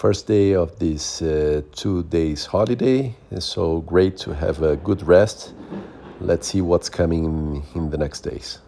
first day of this uh, two days holiday. So great to have a good rest. Let's see what's coming in the next days.